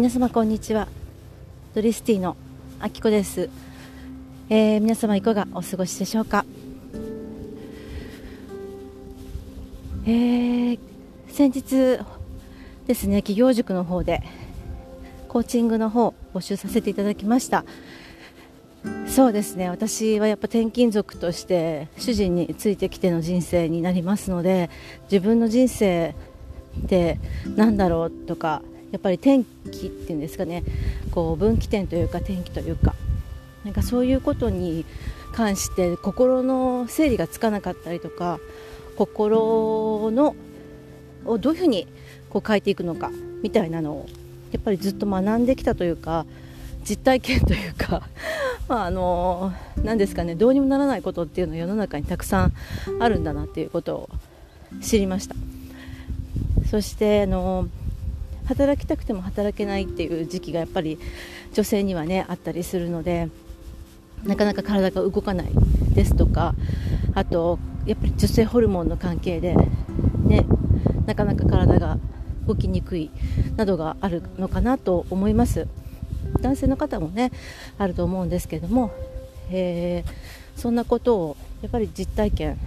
皆様こんにちは。ドリスティのあきこです、えー、皆様いかがお過ごしでしょうか？えー、先日ですね企業塾の方でコーチングの方募集させていただきました。そうですね私はやっぱ転勤族として主人についてきての人生になりますので自分の人生って何だろうとかやっぱり天気っていうんですかねこう分岐点というか天気というかなんかそういうことに関して心の整理がつかなかったりとか心のをどういうふうにこう変えていくのかみたいなのをやっぱりずっと学んできたというか実体験というか まああの何ですかねどうにもならないことっていうのは世の中にたくさんあるんだなっていうことを知りました。そしてあの働きたくても働けないっていう時期がやっぱり女性にはねあったりするのでなかなか体が動かないですとかあとやっぱり女性ホルモンの関係で、ね、なかなか体が動きにくいなどがあるのかなと思います。男性の方もねあると思うんですけども、えー、そんなことをやっぱり実体験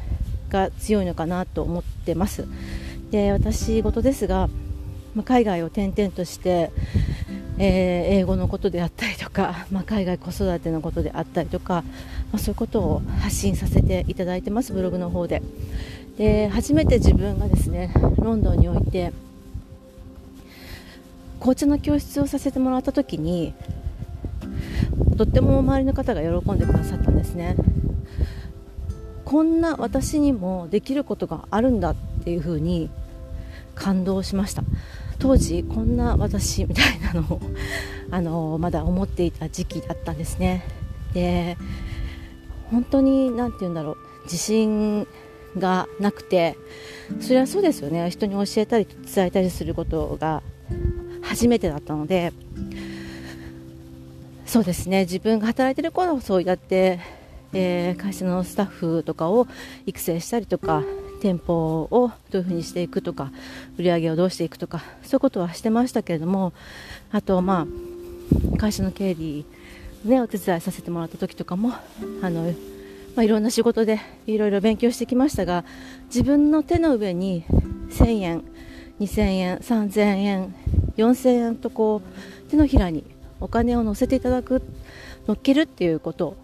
が強いのかなと思ってます。で私事ですがまあ、海外を転々として、えー、英語のことであったりとか、まあ、海外子育てのことであったりとか、まあ、そういうことを発信させていただいてますブログの方で。で初めて自分がですねロンドンにおいて紅茶の教室をさせてもらった時にとっても周りの方が喜んでくださったんですね。こんな私にもできることがあるんだっていうふうに感動しました。当時こんな私みたいなのをあのまだ思っていた時期だったんですね。で本当に何て言うんだろう自信がなくてそれはそうですよね。人に教えたり伝えたりすることが初めてだったのでそうですね。自分が働いてる頃そうやって、えー、会社のスタッフとかを育成したりとか店舗をどういうふうにしていくとか売り上げをどうしていくとかそういうことはしてましたけれどもあとまあ会社の経理ねお手伝いさせてもらった時とかもあのまあ、いろんな仕事でいろいろ勉強してきましたが自分の手の上に1000円2000円3000円4000円とこう手のひらにお金を乗せていただく乗っけるっていうこと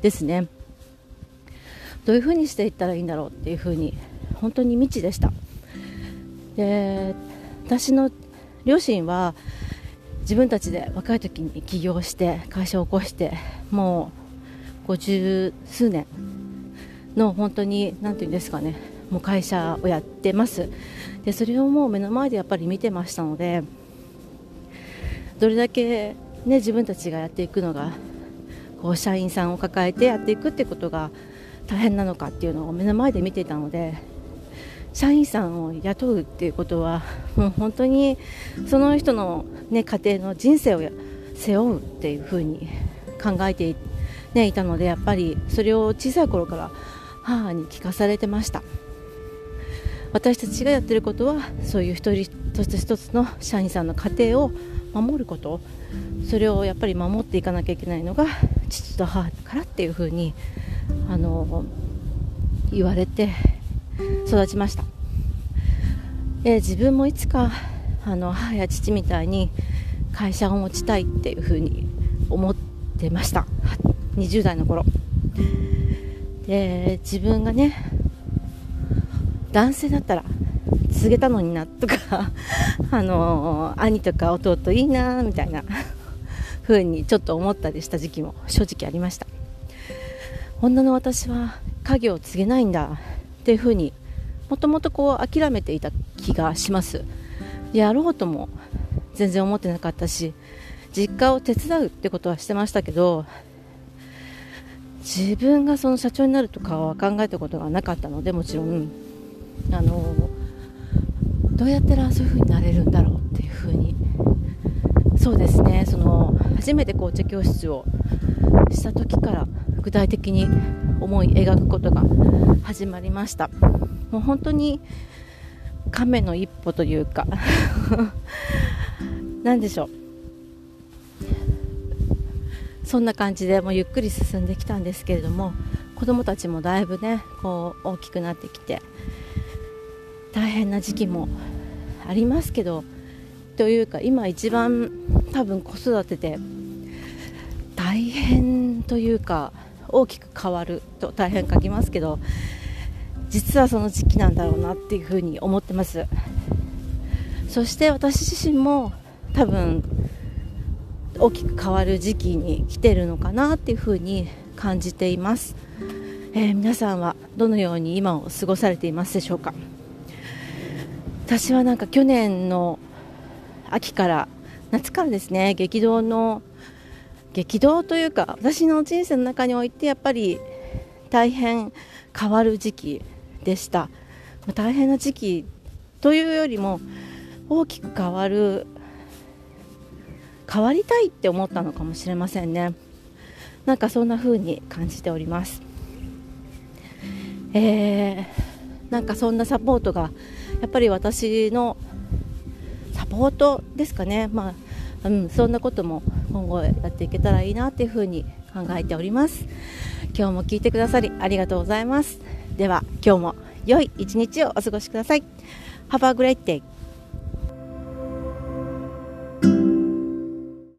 ですね。どういうふうにしていったらいいんだろうっていうふうに本当に未知でした。で私の両親は自分たちで若い時に起業して会社を起こしてもう50数年の本当に何て言うんですかねもう会社をやってます。でそれをもう目の前でやっぱり見てましたのでどれだけ、ね、自分たちがやっていくのがこう社員さんを抱えてやっていくってことが大変なのかっていうのを目の前で見てたので社員さんを雇うっていうことはもう本当にその人の、ね、家庭の人生を背負うっていうふうに考えてい,、ね、いたのでやっぱりそれを小さい頃から母に聞かされてました。私たちがやってることはそういう一人一つ一つの社員さんの家庭を守ること。それをやっぱり守っていかなきゃいけないのが父と母からっていうふうにあの言われて育ちました、え自分もいつかあの母や父みたいに会社を持ちたいっていうふうに思ってました。20代の頃。で自分がね男性だったら告げたのになとか あの兄とか弟いいなみたいな風にちょっと思ったりした時期も正直ありました。女の私は家業を継げないんだっていうふうにもともとこう諦めていた気がします。やろうとも全然思ってなかったし実家を手伝うってことはしてましたけど自分がその社長になるとかは考えたことがなかったのでもちろんあのどうやったらそういう風になれるんだろうっていう風に。そうですねその初めて紅茶教室をした時から具体的に思い描くことが始まりました。もう本当に亀の一歩というか。何でしょう。そんな感じでもうゆっくり進んできたんですけれども子どもたちもだいぶねこう大きくなってきて大変な時期もありますけどというか今一番多分子育てで大変というか大きく変わると大変書きますけど実はその時期なんだろうなっていうふうに思ってます。そして私自身も多分大きく変わる時期に来てるのかなっていうふうに感じています、えー、皆さんはどのように今を過ごされていますでしょうか。私はなんか去年の秋から夏からですね激動の激動というか私の人生の中においてやっぱり大変変わる時期でした。大変な時期というよりも大きく変わる変わりたいって思ったのかもしれませんね。なんかそんな風に感じております。えー、なんかそんなサポートがやっぱり私のサポートですかね。まあ、うん、そんなことも今後やっていけたらいいなっていう風に考えております。今日も聞いてくださりありがとうございます。では今日も良い一日をお過ごしください。Have a great day.